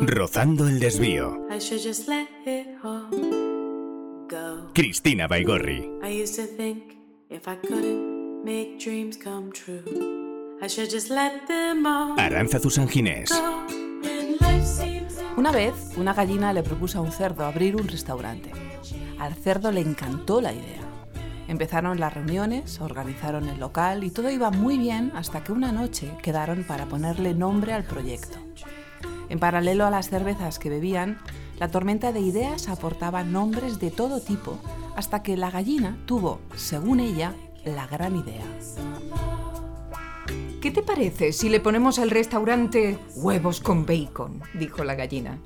Rozando el desvío. I should just let it all go. Cristina Baigorri. I used to think if I couldn't make dreams come true, I should just let them all Aranza Ginés. life seems Una vez, una gallina le propuso a un cerdo abrir un restaurante. Al cerdo le encantó la idea. Empezaron las reuniones, organizaron el local y todo iba muy bien hasta que una noche quedaron para ponerle nombre al proyecto. En paralelo a las cervezas que bebían, la tormenta de ideas aportaba nombres de todo tipo hasta que la gallina tuvo, según ella, la gran idea. ¿Qué te parece si le ponemos al restaurante huevos con bacon? dijo la gallina.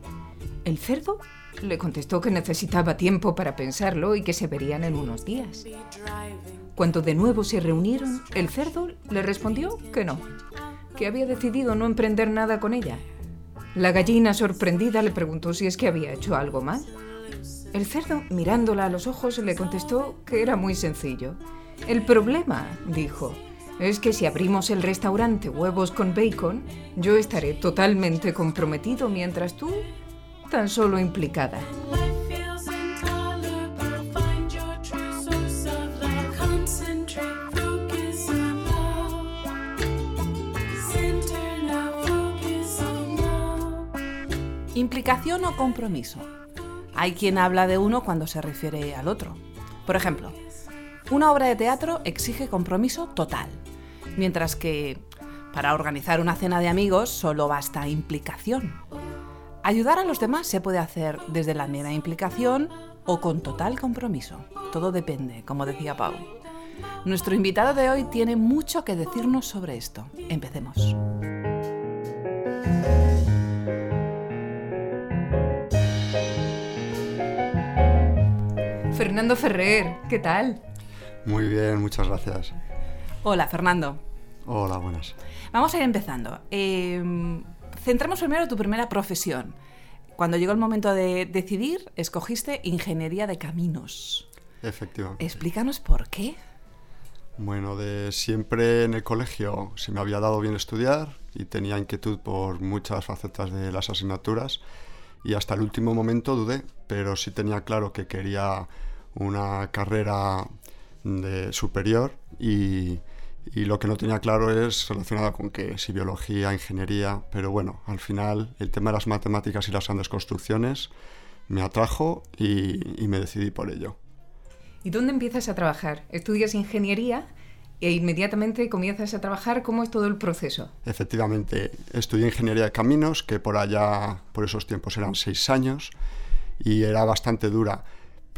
El cerdo le contestó que necesitaba tiempo para pensarlo y que se verían en unos días. Cuando de nuevo se reunieron, el cerdo le respondió que no, que había decidido no emprender nada con ella. La gallina, sorprendida, le preguntó si es que había hecho algo mal. El cerdo, mirándola a los ojos, le contestó que era muy sencillo. El problema, dijo, es que si abrimos el restaurante Huevos con Bacon, yo estaré totalmente comprometido mientras tú tan solo implicada. Implicación o compromiso. Hay quien habla de uno cuando se refiere al otro. Por ejemplo, una obra de teatro exige compromiso total, mientras que para organizar una cena de amigos solo basta implicación. Ayudar a los demás se puede hacer desde la mera implicación o con total compromiso. Todo depende, como decía Pau. Nuestro invitado de hoy tiene mucho que decirnos sobre esto. Empecemos. Fernando Ferrer, ¿qué tal? Muy bien, muchas gracias. Hola, Fernando. Hola, buenas. Vamos a ir empezando. Eh, centremos primero tu primera profesión. Cuando llegó el momento de decidir, escogiste ingeniería de caminos. Efectivamente. Explícanos por qué. Bueno, de siempre en el colegio se me había dado bien estudiar y tenía inquietud por muchas facetas de las asignaturas y hasta el último momento dudé, pero sí tenía claro que quería una carrera de superior y, y lo que no tenía claro es relacionado con que si biología, ingeniería, pero bueno, al final el tema de las matemáticas y las grandes construcciones me atrajo y, y me decidí por ello. ¿Y dónde empiezas a trabajar? ¿Estudias ingeniería e inmediatamente comienzas a trabajar? ¿Cómo es todo el proceso? Efectivamente, estudié ingeniería de caminos, que por allá, por esos tiempos eran seis años, y era bastante dura.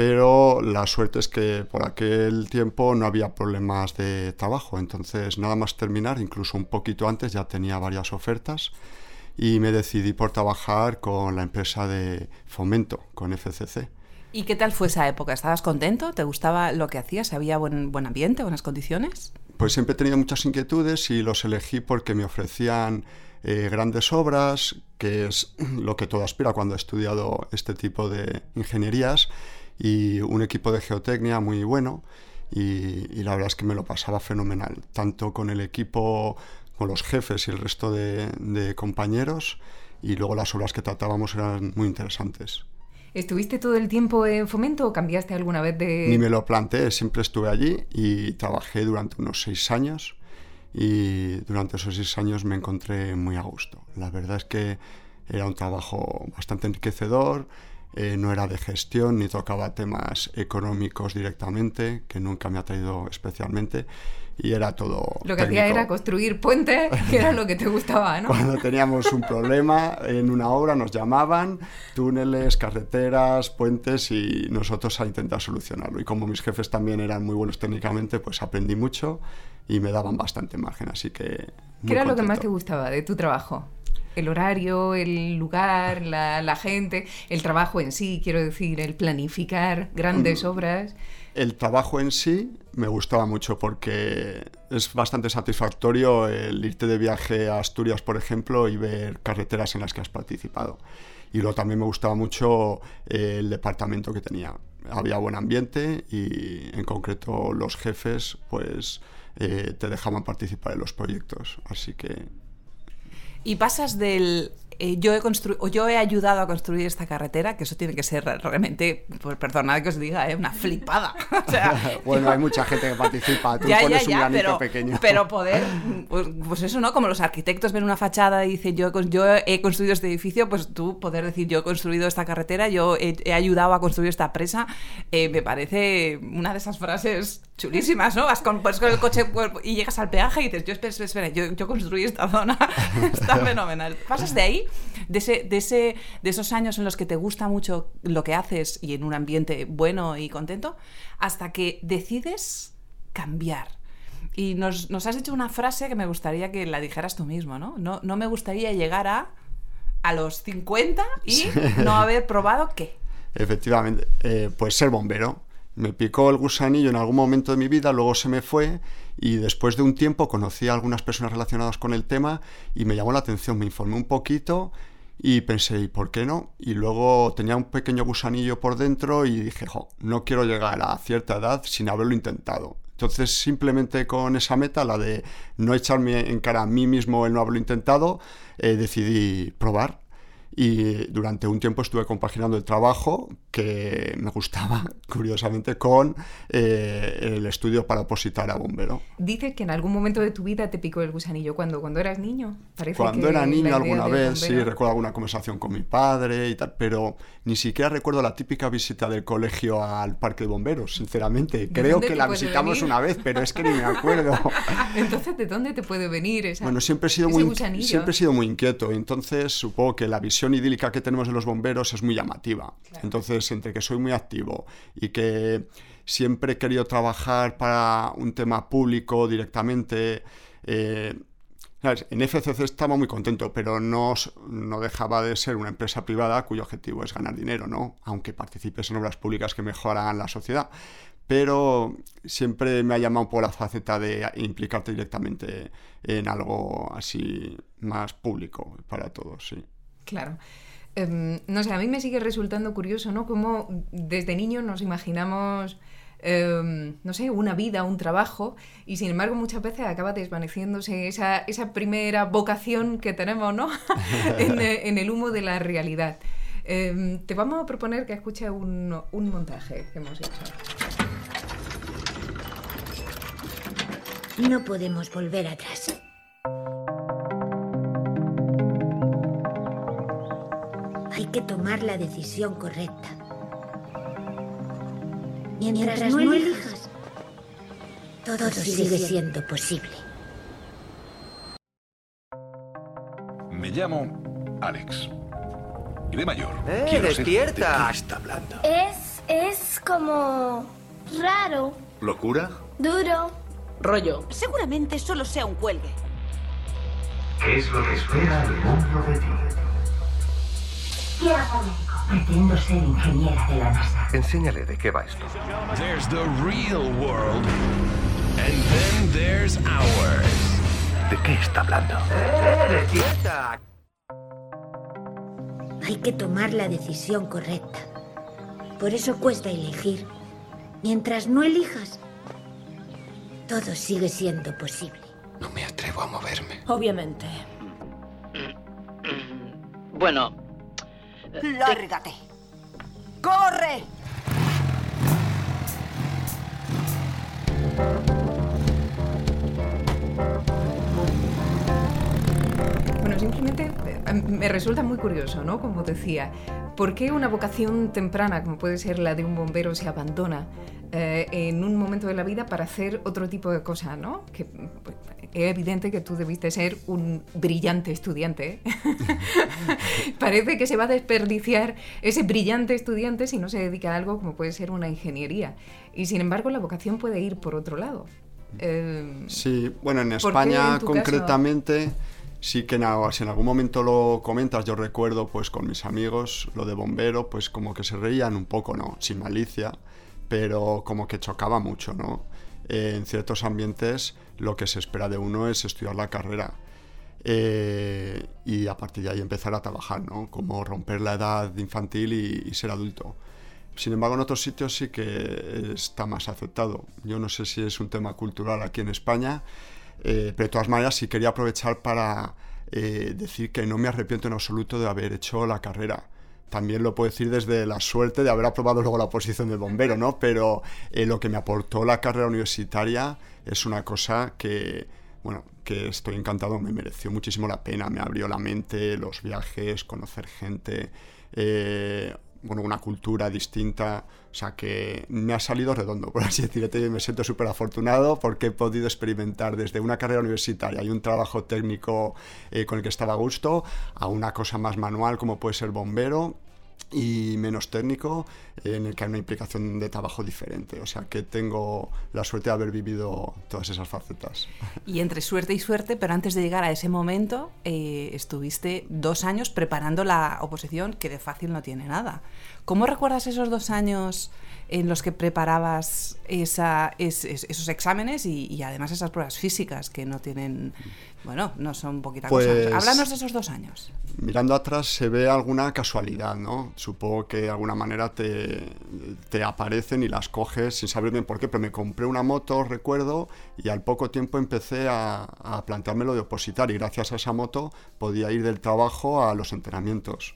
Pero la suerte es que por aquel tiempo no había problemas de trabajo, entonces nada más terminar, incluso un poquito antes ya tenía varias ofertas y me decidí por trabajar con la empresa de fomento, con FCC. ¿Y qué tal fue esa época? ¿Estabas contento? ¿Te gustaba lo que hacías? ¿Había buen, buen ambiente, buenas condiciones? Pues siempre he tenido muchas inquietudes y los elegí porque me ofrecían eh, grandes obras, que es lo que todo aspira cuando he estudiado este tipo de ingenierías, y un equipo de geotecnia muy bueno. Y, y la verdad es que me lo pasaba fenomenal, tanto con el equipo, con los jefes y el resto de, de compañeros, y luego las obras que tratábamos eran muy interesantes. ¿Estuviste todo el tiempo en fomento o cambiaste alguna vez de...? Ni me lo planteé, siempre estuve allí y trabajé durante unos seis años y durante esos seis años me encontré muy a gusto. La verdad es que era un trabajo bastante enriquecedor, eh, no era de gestión ni tocaba temas económicos directamente, que nunca me ha traído especialmente, y era todo... Lo que hacía técnico. era construir puentes, que era lo que te gustaba, ¿no? Cuando teníamos un problema en una obra nos llamaban, túneles, carreteras, puentes y nosotros a intentar solucionarlo. Y como mis jefes también eran muy buenos técnicamente, pues aprendí mucho y me daban bastante margen, así que... ¿Qué era lo que más contento. te gustaba de tu trabajo? El horario, el lugar, la, la gente, el trabajo en sí, quiero decir, el planificar grandes obras. El trabajo en sí me gustaba mucho porque es bastante satisfactorio el irte de viaje a Asturias, por ejemplo, y ver carreteras en las que has participado. Y luego también me gustaba mucho el departamento que tenía. Había buen ambiente y en concreto los jefes pues eh, te dejaban participar en los proyectos. Así que Y pasas del eh, yo, he o yo he ayudado a construir esta carretera, que eso tiene que ser realmente, pues perdonad que os diga, eh, una flipada. o sea, bueno, hay mucha gente que participa, tú ya, ya, pones un ya, granito pero, pequeño. pero poder, pues, pues eso, ¿no? Como los arquitectos ven una fachada y dicen, yo, yo he construido este edificio, pues tú poder decir, yo he construido esta carretera, yo he, he ayudado a construir esta presa, eh, me parece una de esas frases chulísimas, ¿no? Vas con, vas con el coche pues, y llegas al peaje y dices, yo espera, espera, yo, yo construí esta zona, está fenomenal. Pasas de ahí, de, ese, de, ese, de esos años en los que te gusta mucho lo que haces y en un ambiente bueno y contento, hasta que decides cambiar. Y nos, nos has dicho una frase que me gustaría que la dijeras tú mismo, ¿no? No, no me gustaría llegar a, a los 50 y no haber probado qué. Efectivamente, eh, pues ser bombero. Me picó el gusanillo en algún momento de mi vida, luego se me fue y después de un tiempo conocí a algunas personas relacionadas con el tema y me llamó la atención, me informé un poquito y pensé, ¿y por qué no? Y luego tenía un pequeño gusanillo por dentro y dije, no quiero llegar a cierta edad sin haberlo intentado. Entonces, simplemente con esa meta, la de no echarme en cara a mí mismo el no haberlo intentado, eh, decidí probar y durante un tiempo estuve compaginando el trabajo que me gustaba, curiosamente, con eh, el estudio para opositar a bombero. Dices que en algún momento de tu vida te picó el gusanillo. ¿Cuándo? ¿Cuando eras niño? Parece Cuando que era niño alguna vez, sí, recuerdo alguna conversación con mi padre y tal, pero ni siquiera recuerdo la típica visita del colegio al parque de bomberos, sinceramente. Creo que la visitamos venir? una vez, pero es que ni me acuerdo. Entonces, ¿de dónde te puede venir esa, Bueno, siempre he sido muy gusanillo? siempre he sido muy inquieto, entonces supongo que la visión idílica que tenemos de los bomberos es muy llamativa. Entonces, entre que soy muy activo y que siempre he querido trabajar para un tema público directamente, eh, ¿sabes? en FCC estaba muy contento, pero no, no dejaba de ser una empresa privada cuyo objetivo es ganar dinero, ¿no? Aunque participes en obras públicas que mejoran la sociedad. Pero siempre me ha llamado por la faceta de implicarte directamente en algo así más público para todos, sí. Claro. Em, no sé, a mí me sigue resultando curioso, ¿no? Cómo desde niños nos imaginamos, em, no sé, una vida, un trabajo, y sin embargo muchas veces acaba desvaneciéndose esa, primera vocación que tenemos, ¿no? en, eh, en el humo de la realidad. Em, te vamos a proponer que escuches un montaje que hemos hecho. No podemos volver atrás. Que tomar la decisión correcta. Mientras, no elijas, todo, sigue siendo posible. Me llamo Alex. Y de mayor. ¡Eh, quiero ser- despierta! ¿De qué está hablando? Es, es como raro, ¿Locura? duro. Rollo. Seguramente solo sea un cuelgue. ¿Qué es lo que espera el mundo de ti? Quiero ser médico. Pretendo ser ingeniera de la NASA. Enséñale de qué va esto. There's the real world. And then there's ours. ¿De qué está hablando? ¡Eh! Hay que tomar la decisión correcta. Por eso cuesta elegir. Mientras no elijas, todo sigue siendo posible. No me atrevo a moverme. Obviamente. Bueno. Lárgate. ¡Corre! Simplemente eh, me resulta muy curioso, ¿no? Como decía, ¿por qué una vocación temprana, como puede ser la de un bombero, se abandona eh, en un momento de la vida para hacer otro tipo de cosa, ¿no? Que pues, es evidente que tú debiste ser un brillante estudiante. ¿eh? Parece que se va a desperdiciar ese brillante estudiante si no se dedica a algo como puede ser una ingeniería. Y sin embargo, la vocación puede ir por otro lado. Eh, Sí, bueno, en ¿Por qué España en tu caso? Sí que nada, si en algún momento lo comentas, yo recuerdo pues con mis amigos lo de bombero, pues como que se reían un poco, ¿no? Sin malicia, pero como que chocaba mucho, ¿no? Eh, en ciertos ambientes lo que se espera de uno es estudiar la carrera. eh, y a partir de ahí empezar a trabajar, ¿no? Como romper la edad infantil y, y ser adulto. Sin embargo, en otros sitios sí que está más aceptado. Yo no sé si es un tema cultural aquí en España, eh, pero de todas maneras sí quería aprovechar para eh, decir que no me arrepiento en absoluto de haber hecho la carrera. También lo puedo decir desde la suerte de haber aprobado luego la posición de bombero, ¿no? Pero eh, lo que me aportó la carrera universitaria es una cosa que, bueno, que estoy encantado, me mereció muchísimo la pena, me abrió la mente, los viajes, conocer gente, eh, bueno, una cultura distinta, o sea que me ha salido redondo, por así decirlo, me siento súper afortunado porque he podido experimentar desde una carrera universitaria y un trabajo técnico eh, con el que estaba a gusto, a una cosa más manual como puede ser bombero, y menos técnico, en el que hay una implicación de trabajo diferente. O sea que tengo la suerte de haber vivido todas esas facetas. Y entre suerte y suerte, pero antes de llegar a ese momento, eh, estuviste dos años preparando la oposición, que de fácil no tiene nada. ¿Cómo recuerdas esos dos años en los que preparabas esa, es, es, esos exámenes y, y, además esas pruebas físicas que no tienen, bueno, no son poquita pues, cosa? Háblanos de esos dos años. Mirando atrás se ve alguna casualidad, ¿no? Supongo que de alguna manera te, te aparecen y las coges sin saber bien por qué, pero me compré una moto, recuerdo, y al poco tiempo empecé a, a planteármelo de opositar y gracias a esa moto podía ir del trabajo a los entrenamientos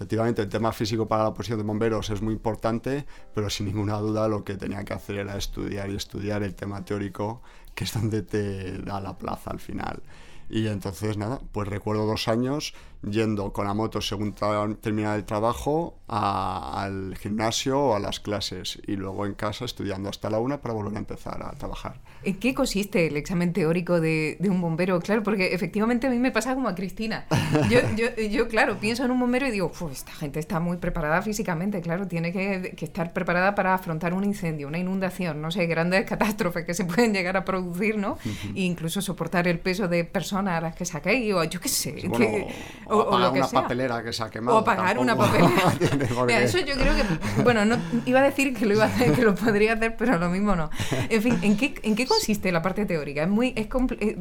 efectivamente el tema físico para la posición de bomberos es muy importante, pero sin ninguna duda lo que tenía que hacer era estudiar y estudiar el tema teórico, que es donde te da la plaza al final. Y entonces, nada, pues recuerdo dos años yendo con la moto según terminar el trabajo a, al gimnasio o a las clases y luego en casa estudiando hasta la una para volver a empezar a trabajar. ¿En qué consiste el examen teórico de, de un bombero? Claro, porque efectivamente a mí me pasa como a Cristina. Yo, yo, yo claro, pienso en un bombero y digo, esta gente está muy preparada físicamente, claro, tiene que, que, estar preparada para afrontar un incendio, una inundación, no sé, grandes catástrofes que se pueden llegar a producir, ¿no? E incluso soportar el peso de personas a las que saquéis, o yo qué sé. Bueno, que, o, o pagar una sea. papelera que se ha quemado. O pagar una papelera. Mira, eso yo creo que, bueno, no, iba a decir que lo iba a hacer, que lo podría hacer, pero lo mismo no. En fin, ¿en qué, en qué consiste la parte teórica? Es muy, es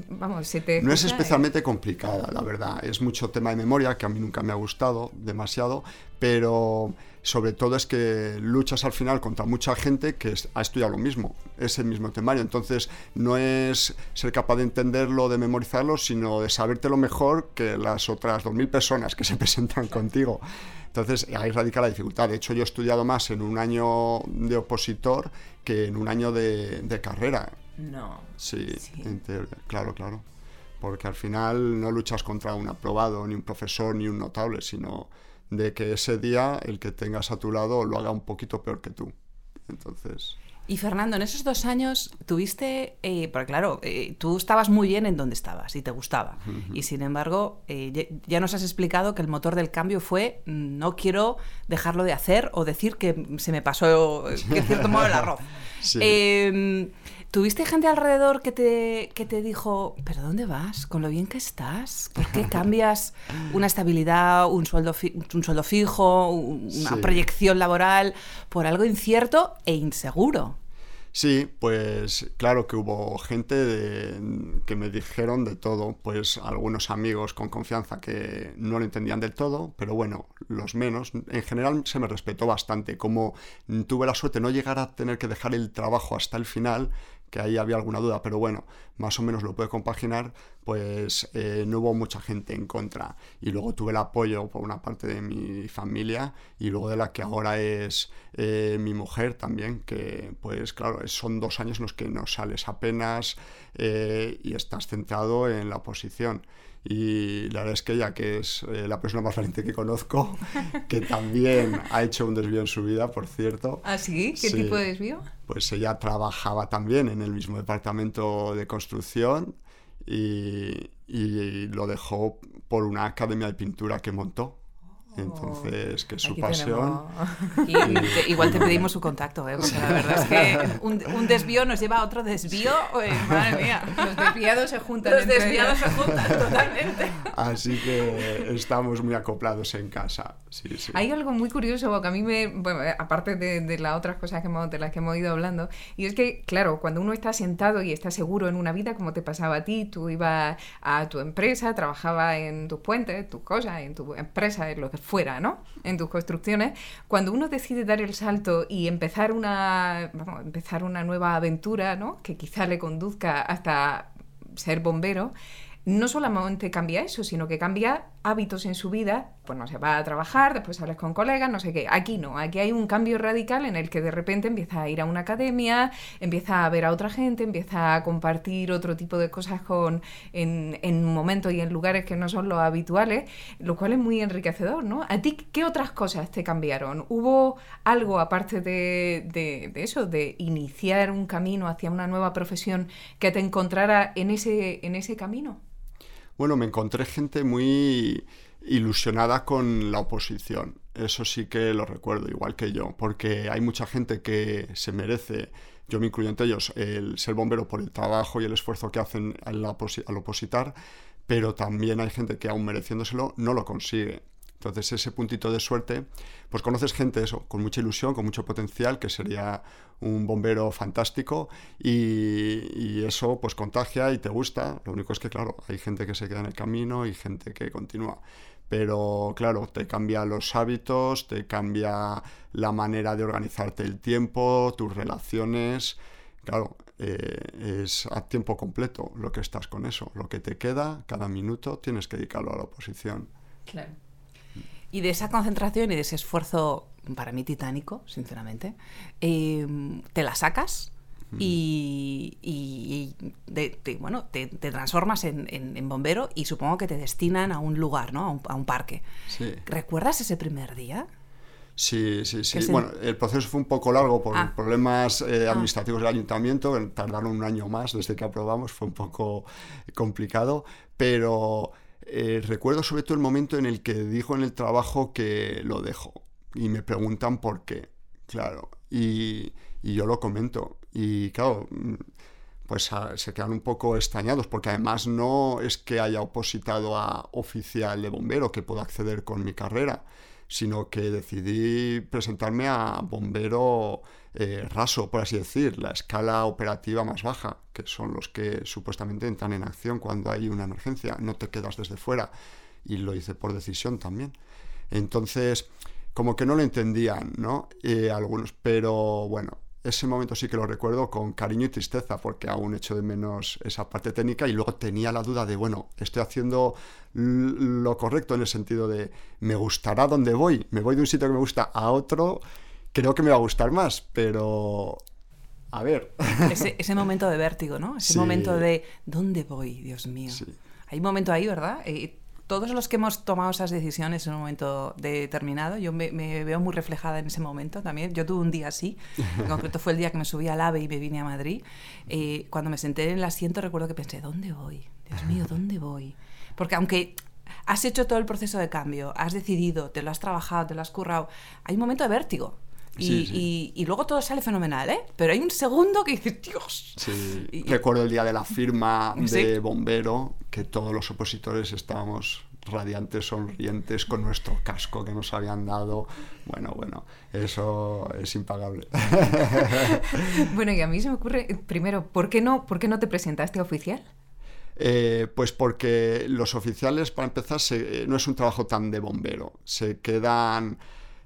vamos, se te No es especialmente complicada, la verdad. Es mucho tema de memoria que a mí nunca me ha gustado demasiado, pero sobre todo es que luchas al final contra mucha gente que ha estudiado lo mismo, es el mismo temario. Entonces, no es ser capaz de entenderlo, de memorizarlo, sino de sabértelo mejor que las otras 2.000 personas que se presentan contigo. Entonces, ahí radica la dificultad. De hecho, yo he estudiado más en un año de opositor que en un año de, de carrera. No. Sí, sí. Teoría, claro, claro. Porque al final no luchas contra un aprobado, ni un profesor, ni un notable, sino de que ese día el que tengas a tu lado lo haga un poquito peor que tú. Entonces... Y Fernando, en esos dos años tuviste, eh, porque claro, eh, tú estabas muy bien en donde estabas y te gustaba. Uh -huh. Y sin embargo, eh, ya, ya, nos has explicado que el motor del cambio fue no quiero dejarlo de hacer o decir que se me pasó, que en cierto modo, el arroz. Sí. Em, ¿Tuviste gente alrededor que te, que te dijo, pero ¿dónde vas? Con lo bien que estás. ¿Por qué cambias una estabilidad, un sueldo, fi un sueldo fijo, una sí. proyección laboral por algo incierto e inseguro? Sí, pues claro que hubo gente de, que me dijeron de todo, pues algunos amigos con confianza que no lo entendían del todo, pero bueno, los menos. En general se me respetó bastante, como tuve la suerte de no llegar a tener que dejar el trabajo hasta el final, que ahí había alguna duda, pero bueno, más o menos lo puede compaginar, pues eh, no hubo mucha gente en contra. Y luego tuve el apoyo por una parte de mi familia y luego de la que ahora es eh, mi mujer también, que pues claro, son dos años en los que no sales apenas eh, y estás centrado en la posición. Y la verdad es que ella, que es eh, la persona más valiente que conozco, que también ha hecho un desvío en su vida, por cierto. ¿Ah, sí? ¿Qué sí, tipo de desvío? Pues ella trabajaba también en el mismo departamento de construcción y, y lo dejó por una academia de pintura que montó. Entonces, que es su Aquí pasión. Y, te, igual te pedimos su contacto, ¿eh? porque la verdad es que un, un desvío nos lleva a otro desvío. Eh, madre mía, los desviados se juntan. Los desviados se juntan totalmente. Así que estamos muy acoplados en casa. Sí, sí. Hay algo muy curioso que a mí me. Bueno, aparte de, de las otras cosas que hemos, de las que hemos ido hablando, y es que, claro, cuando uno está sentado y está seguro en una vida, como te pasaba a ti, tú ibas a tu empresa, trabajabas en tus puentes, tus cosas, en tu empresa, en lo que fuera, ¿no? En tus construcciones, cuando uno decide dar el salto y empezar una, vamos, empezar una nueva aventura, ¿no? Que quizá le conduzca hasta ser bombero, no solamente cambia eso, sino que cambia hábitos en su vida, pues no se va a trabajar, después sales con colegas, no sé qué. Aquí no, aquí hay un cambio radical en el que de repente empieza a ir a una academia, empieza a ver a otra gente, empieza a compartir otro tipo de cosas con, en, en momentos y en lugares que no son los habituales, lo cual es muy enriquecedor, ¿no? ¿A ti qué otras cosas te cambiaron? ¿Hubo algo aparte de, de, de eso, de iniciar un camino hacia una nueva profesión que te encontrara en ese, en ese camino? Bueno, me encontré gente muy ilusionada con la oposición. Eso sí que lo recuerdo, igual que yo, porque hay mucha gente que se merece, yo me incluyo entre ellos, el ser bombero por el trabajo y el esfuerzo que hacen al, opositar, pero también hay gente que aún mereciéndoselo no lo consigue. Entonces ese puntito de suerte, pues conoces gente eso, con mucha ilusión, con mucho potencial, que sería un bombero fantástico y, eso pues contagia y te gusta. Lo único es que claro, hay gente que se queda en el camino y gente que continúa. Pero claro, te cambia los hábitos, te cambia la manera de organizarte el tiempo, tus relaciones. Claro, eh, es a tiempo completo lo que estás con eso. Lo que te queda, cada minuto, tienes que dedicarlo a la oposición. Claro. Y de esa concentración y de ese esfuerzo, para mí titánico, sinceramente, eh, te la sacas y, y, de, te, bueno, te, te transformas en, en, en, bombero y supongo que te destinan a un lugar, ¿no? A un, a un parque. Sí. ¿Recuerdas ese primer día? Sí, sí, sí. Bueno, el proceso fue un poco largo por ah. problemas eh, administrativos ah. del ayuntamiento, tardaron un año más desde que aprobamos, fue un poco complicado, pero eh, recuerdo sobre todo el momento en el que dijo en el trabajo que lo dejo y me preguntan por qué, claro, y, yo lo comento. Y claro, pues a, se quedan un poco extrañados porque además no es que haya opositado a oficial de bombero que pueda acceder con mi carrera, sino que decidí presentarme a bombero eh, raso, por así decir, la escala operativa más baja, que son los que supuestamente entran en acción cuando hay una emergencia, no te quedas desde fuera, y lo hice por decisión también. Entonces, como que no lo entendían, ¿no? Eh, algunos, pero bueno, ese momento sí que lo recuerdo con cariño y tristeza, porque aún echo de menos esa parte técnica y luego tenía la duda de, bueno, estoy haciendo lo correcto en el sentido de, me gustará donde voy, me voy de un sitio que me gusta a otro, creo que me va a gustar más, pero... A ver. Ese, ese momento de vértigo, ¿no? Ese sí. momento de, ¿dónde voy, Dios mío? Sí. Hay un momento ahí, ¿verdad? Eh, todos los que hemos tomado esas decisiones en un momento determinado, yo me, veo muy reflejada en ese momento también. Yo tuve un día así, en concreto fue el día que me subí al AVE y me vine a Madrid. Eh, cuando me senté en el asiento recuerdo que pensé, ¿dónde voy? Dios mío, ¿dónde voy? Porque aunque has hecho todo el proceso de cambio, has decidido, te lo has trabajado, te lo has currado, hay un momento de vértigo. Y, sí, sí. Y, y, luego todo sale fenomenal, ¿eh? Pero hay un segundo que dices, Dios. Sí. Y, Recuerdo el día de la firma de bombero, que todos los opositores estábamos radiantes, sonrientes, con nuestro casco que nos habían dado. Bueno, bueno, eso es impagable. bueno, y a mí se me ocurre, primero, ¿por qué no, por qué no te presentaste oficial? Eh, pues porque los oficiales, para empezar, se, no es un trabajo tan de bombero. Se quedan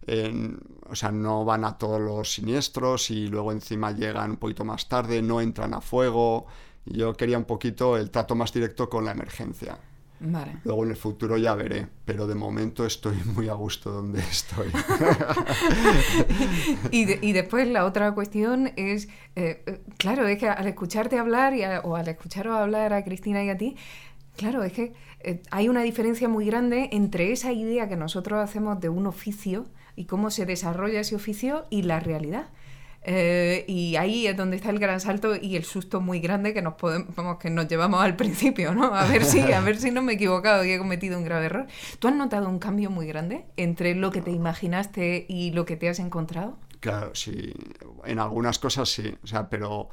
en, o sea, no van a todos los siniestros y luego encima llegan un poquito más tarde, no entran a fuego. Yo quería un poquito el trato más directo con la emergencia. Vale. Luego en el futuro ya veré, pero de momento estoy muy a gusto donde estoy. y, de, y, después la otra cuestión es, eh, claro, es que al escucharte hablar y a, o al escucharos hablar a Cristina y a ti, claro, es que eh, hay una diferencia muy grande entre esa idea que nosotros hacemos de un oficio y cómo se desarrolla ese oficio y la realidad. Eh, y ahí es donde está el gran salto y el susto muy grande que nos podemos, que nos llevamos al principio, ¿no? A ver si, a ver si no me he equivocado y he cometido un grave error. ¿Tú has notado un cambio muy grande entre lo que te imaginaste y lo que te has encontrado? Claro, sí. En algunas cosas sí. O sea, pero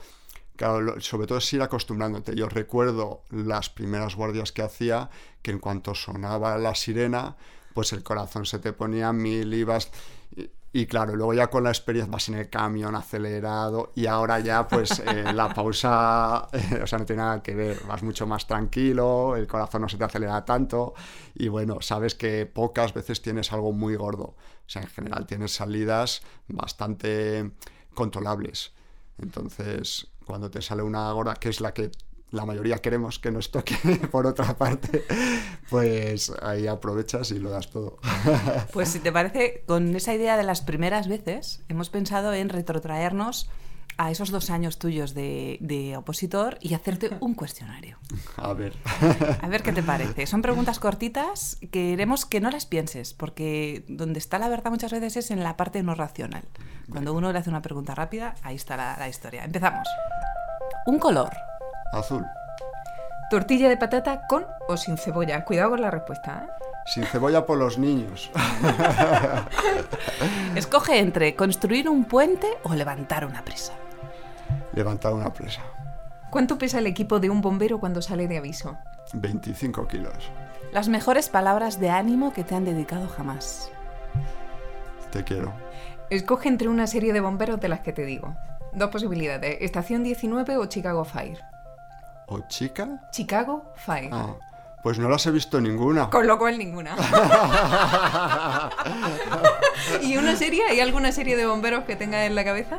claro, sobre todo es ir acostumbrándote. Yo recuerdo las primeras guardias que hacía, que en cuanto sonaba la sirena, pues el corazón se te ponía mil, ibas... Y, y claro, luego ya con la experiencia vas en el camión acelerado y ahora ya pues eh, la pausa, eh, o sea, no tiene nada que ver, vas mucho más tranquilo, el corazón no se te acelera tanto y bueno, sabes que pocas veces tienes algo muy gordo, o sea, en general tienes salidas bastante controlables. Entonces, cuando te sale una gorda, que es la que la mayoría queremos que nos toque por otra parte, pues ahí aprovechas y lo das todo. Pues si te parece, con esa idea de las primeras veces, hemos pensado en retrotraernos a esos dos años tuyos de, de opositor y hacerte un cuestionario. A ver. A ver qué te parece. Son preguntas cortitas, queremos que no las pienses, porque donde está la verdad muchas veces es en la parte no racional. Cuando uno le hace una pregunta rápida, ahí está la, la historia. Empezamos. Un color. Azul. ¿Tortilla de patata con o sin cebolla? Cuidado con la respuesta. ¿eh? Sin cebolla por los niños. Escoge entre construir un puente o levantar una presa. Levantar una presa. ¿Cuánto pesa el equipo de un bombero cuando sale de aviso? 25 kilos. Las mejores palabras de ánimo que te han dedicado jamás. Te quiero. Escoge entre una serie de bomberos de las que te digo. Dos posibilidades, Estación 19 o Chicago Fire. ¿O chica? Chicago Fire. Ah, pues no las he visto ninguna. Con lo cual ninguna. ¿Y una serie? ¿Hay alguna serie de bomberos que tengas en la cabeza?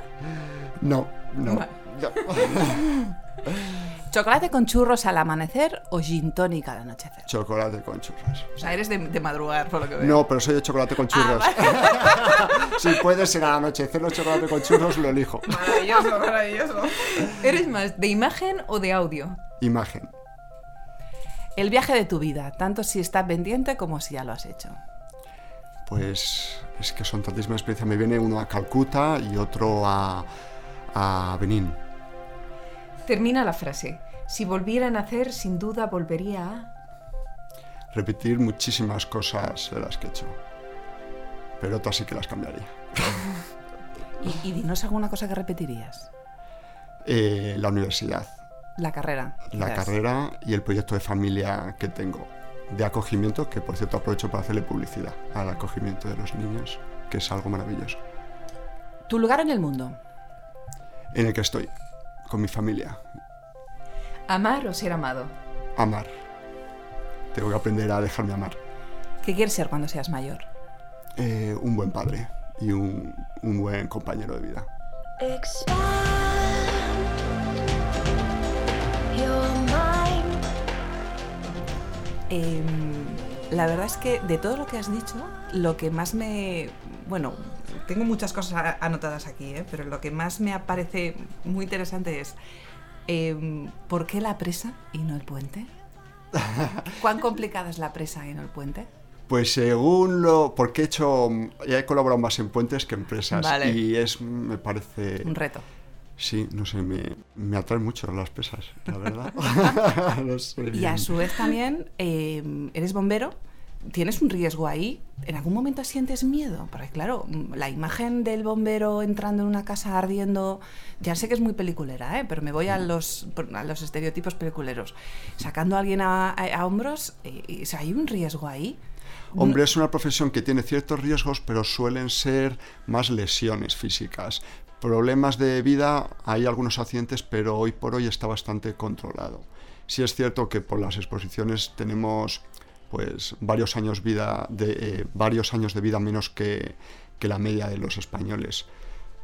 No, no. Vale. ¿Chocolate con churros al amanecer o gin tonic al anochecer? Chocolate con churros. O sea, eres de, de madrugar, por lo que veo. No, pero soy de chocolate con churros. si puede ser al anochecer los chocolate con churros, lo elijo. Maravilloso, maravilloso. ¿Eres más de imagen o de audio? Imagen. El viaje de tu vida, tanto si está pendiente como si ya lo has hecho. Pues es que son tantísimas experiencias. Me viene uno a Calcuta y otro a, a Benín. Termina la frase. Si volviera a nacer, sin duda volvería a... Repetir muchísimas cosas de las que he hecho. Pero otras sí que las cambiaría. Y, y dinos alguna cosa que repetirías. Eh, la universidad, La carrera. la quizás. carrera y el proyecto de familia que tengo. De acogimiento, que por cierto aprovecho para hacerle publicidad al acogimiento de los niños, que es algo maravilloso. Tu lugar en el mundo. En el que estoy, con mi familia. Amar o ser amado. Amar. Tengo que aprender a dejarme amar. ¿Qué quieres ser cuando seas mayor? Eh, un buen padre y un, un buen compañero de vida. Em, la verdad es que de todo lo que has dicho, lo que más me... Bueno, tengo muchas cosas anotadas aquí, ¿eh? pero lo que más me parece muy interesante es em, ¿por qué la presa y no el puente? ¿Cuán complicada es la presa y no el puente? Pues según lo... Porque he hecho... Ya he colaborado más en puentes que en empresas. Vale. Y es, me parece... Un reto. Sí, no sé, me, me atraen mucho las pesas, la verdad. No sé Y a su vez también em, eres bombero, tienes un riesgo ahí. ¿En algún momento sientes miedo? Porque claro, la imagen del bombero entrando en una casa ardiendo, ya sé que es muy peliculera, ¿eh? pero me voy a los, a los estereotipos peliculeros. Sacando a alguien a, a- a hombros, eh, ¿hay un riesgo ahí? Hombre, es una profesión que tiene ciertos riesgos, pero suelen ser más lesiones físicas. Problemas de vida, hay algunos accidentes, pero hoy por hoy está bastante controlado. Sí es cierto que por las exposiciones tenemos pues varios años vida de eh, varios años de vida menos que, que la media de los españoles.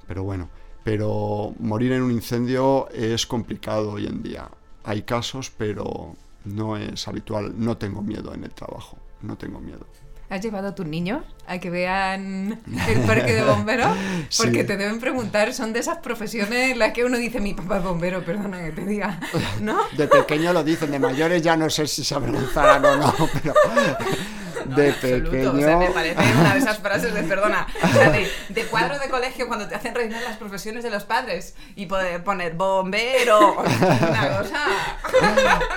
Pero bueno, pero morir en un incendio es complicado hoy en día. Hay casos, pero no es habitual. No tengo miedo en el trabajo. No tengo miedo. ¿Has llevado a tus niños a que vean el parque de bomberos? Porque Sí. te deben preguntar, son de esas profesiones en las que uno dice, mi papá es bombero, perdona que te diga, ¿no? De pequeño lo dicen, de mayores ya no sé si se avergonzarán o no, pero de pequeño... O sea, me parece una de esas frases de perdona. O sea, de, de cuadro de colegio cuando te hacen rellenar las profesiones de los padres y poder poner bombero. Una cosa.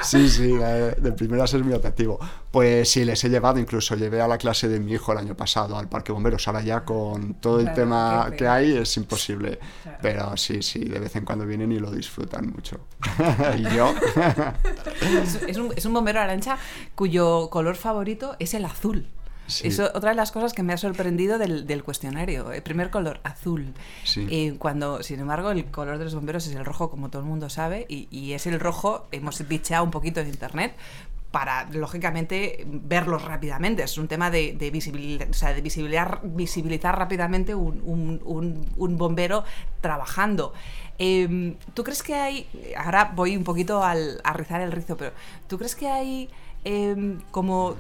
Sí, sí, la de, primeras es muy atractivo. Pues sí, les he llevado, incluso llevé a la clase de mi hijo el año pasado al Parque Bomberos. Ahora ya con todo el Claro, tema que pena. hay es imposible. Claro. Pero sí, sí, de vez en cuando vienen y lo disfrutan mucho. y yo... Es, es un, es un bombero arancha cuyo color favorito es el azul. Sí. Es otra de las cosas que me ha sorprendido del, del cuestionario. El primer color, azul. Sí. Eh, cuando, sin embargo, el color de los bomberos es el rojo, como todo el mundo sabe, y, y es el rojo, hemos bicheado un poquito en internet, para, lógicamente, verlos rápidamente. Es un tema de, de, visibil- o sea, de visibilizar, visibilizar rápidamente un, un- un- un bombero trabajando. Em, ¿Tú crees que hay, ahora voy un poquito al, a rizar el rizo, pero ¿tú crees que hay em, como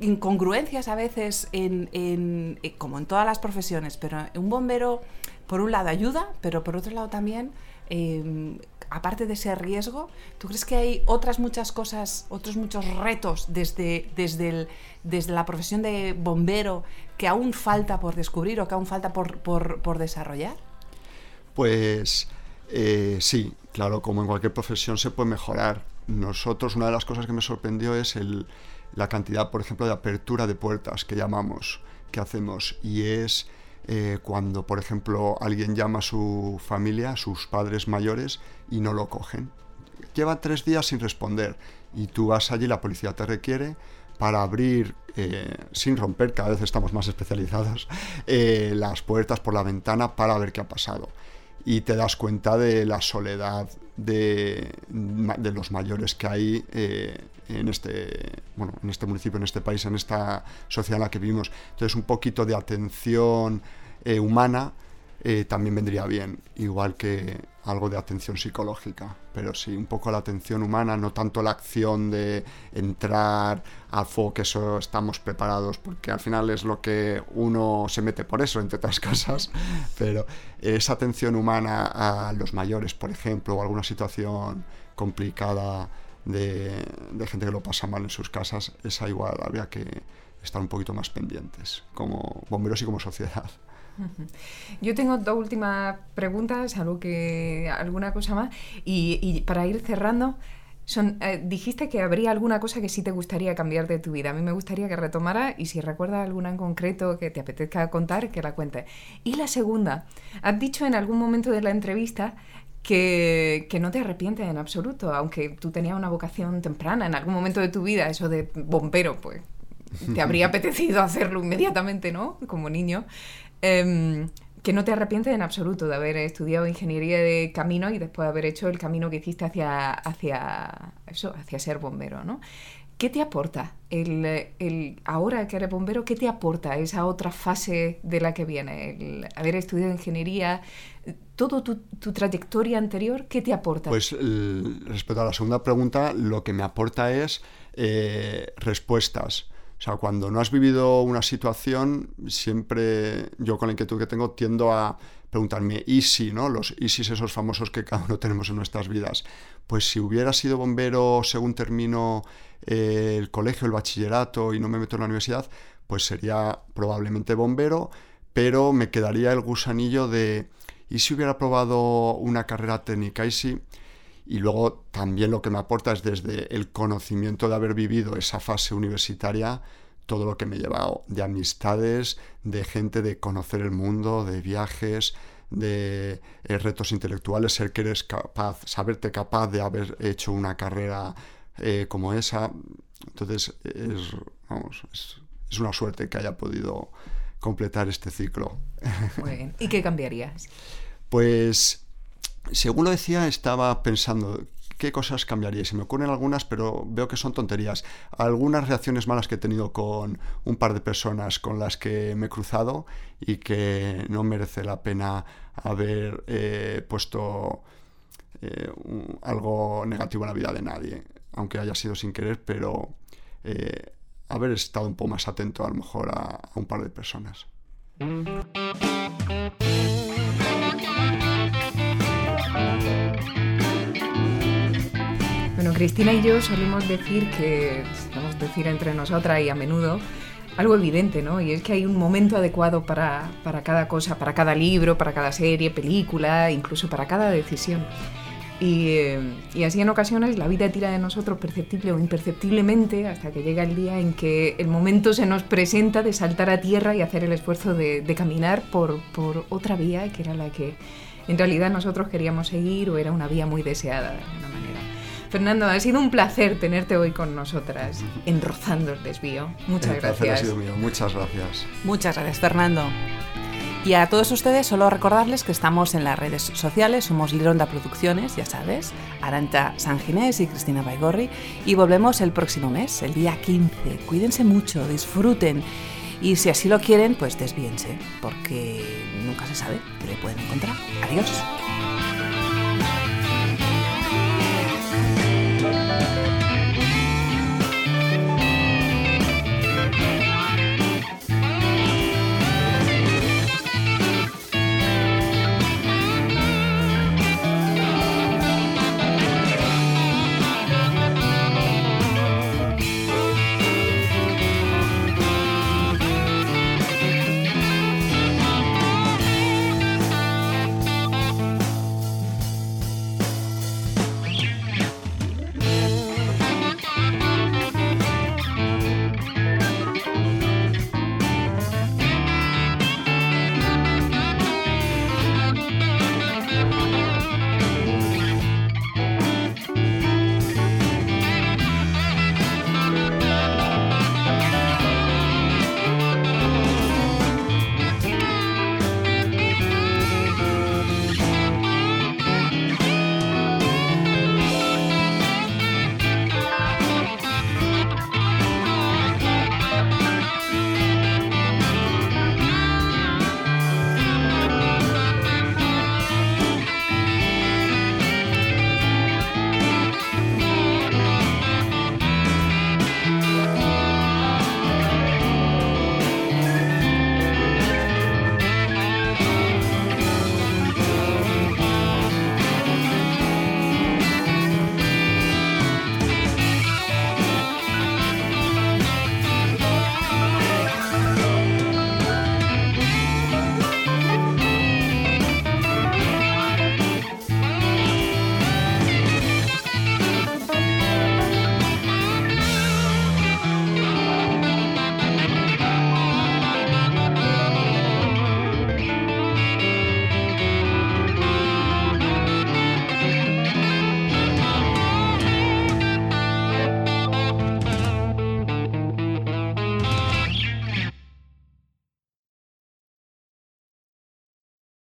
incongruencias a veces en, en- eh, como en todas las profesiones, pero un bombero por un lado ayuda, pero por otro lado también, eh, aparte de ese riesgo, ¿tú crees que hay otras muchas cosas, otros muchos retos desde, desde, desde la profesión de bombero que aún falta por descubrir o que aún falta por, por- por desarrollar? Pues eh, sí, claro, como en cualquier profesión se puede mejorar. Nosotros, una de las cosas que me sorprendió es el- la cantidad, por ejemplo, de apertura de puertas que llamamos, que hacemos. Y es eh, cuando, por ejemplo, alguien llama a su familia, a sus padres mayores, y no lo cogen. Llevan tres días sin responder. Y tú vas allí, la policía te requiere para abrir, eh, sin romper, cada vez estamos más especializados, eh, las puertas por la ventana para ver qué ha pasado. Y te das cuenta de la soledad de, de los mayores que hay eh, en, este, bueno, en este municipio, en este país, en esta sociedad en la que vivimos. Entonces un poquito de atención eh, humana eh, también vendría bien, igual que algo de atención psicológica, pero sí, un poco la atención humana, no tanto la acción de entrar al fuego, que eso estamos preparados, porque al final es lo que uno se mete por eso, entre otras cosas, pero esa atención humana a los mayores, por ejemplo, o alguna situación complicada de, de gente que lo pasa mal en sus casas, esa igual habría que estar un poquito más pendientes, como bomberos y como sociedad. Yo tengo dos últimas preguntas, algo que alguna cosa más, y, y para ir cerrando, son, eh, dijiste que habría alguna cosa que sí te gustaría cambiar de tu vida. A mí me gustaría que retomara y si recuerdas alguna en concreto que te apetezca contar, que la cuentes. Y la segunda, has dicho en algún momento de la entrevista que, que no te arrepientes en absoluto, aunque tú tenías una vocación temprana en algún momento de tu vida, eso de bombero, pues te habría apetecido hacerlo inmediatamente, ¿no? Como niño. Em, que no te arrepientes en absoluto de haber estudiado ingeniería de camino y después haber hecho el camino que hiciste hacia, hacia eso, hacia ser bombero, ¿no? ¿Qué te aporta el, el ahora que eres bombero? ¿Qué te aporta esa otra fase de la que viene? El haber estudiado ingeniería, todo tu, tu trayectoria anterior, ¿qué te aporta? Pues el- respecto a la segunda pregunta, lo que me aporta es eh, respuestas. O sea, cuando no has vivido una situación, siempre yo con la inquietud que tengo tiendo a preguntarme, ¿y si, no? Los ISIS esos famosos que cada uno tenemos en nuestras vidas. Pues si hubiera sido bombero según termino eh, el colegio, el bachillerato y no me meto en la universidad, pues sería probablemente bombero, pero me quedaría el gusanillo de, ¿y si hubiera probado una carrera técnica? ¿Y si...? Y luego también lo que me aporta es desde el conocimiento de haber vivido esa fase universitaria, todo lo que me he llevado de amistades, de gente, de conocer el mundo, de viajes, de eh, retos intelectuales, ser que eres capaz, saberte capaz de haber hecho una carrera eh, como esa. Entonces, es, vamos, es, es una suerte que haya podido completar este ciclo. Muy bien. ¿Y qué cambiarías? Pues, según lo decía, estaba pensando qué cosas cambiaría. Se me ocurren algunas, pero veo que son tonterías. Algunas reacciones malas que he tenido con un par de personas con las que me he cruzado y que no merece la pena haber eh, puesto eh, algo negativo en la vida de nadie, aunque haya sido sin querer, pero eh, haber estado un poco más atento a lo mejor a un par de personas. Cristina y yo solemos decir que, solemos decir entre nosotras y a menudo, algo evidente, ¿no? Y es que hay un momento adecuado para, para cada cosa, para cada libro, para cada serie, película, incluso para cada decisión. Y, y así en ocasiones la vida tira de nosotros perceptible o imperceptiblemente hasta que llega el día en que el momento se nos presenta de saltar a tierra y hacer el esfuerzo de, de caminar por, por otra vía que era la que en realidad nosotros queríamos seguir o era una vía muy deseada de alguna manera. Fernando, ha sido un placer tenerte hoy con nosotras en Rozando el Desvío. Muchas El placer ha gracias. sido mío. Muchas gracias. Muchas gracias, Fernando. Y a todos ustedes solo recordarles que estamos en las redes sociales, somos Lironda Producciones, ya sabes, Aranta Sanginés y Cristina Baigorri, y volvemos el próximo mes, el día 15. Cuídense mucho, disfruten, y si así lo quieren, pues desvíense, porque nunca se sabe qué le pueden encontrar. Adiós.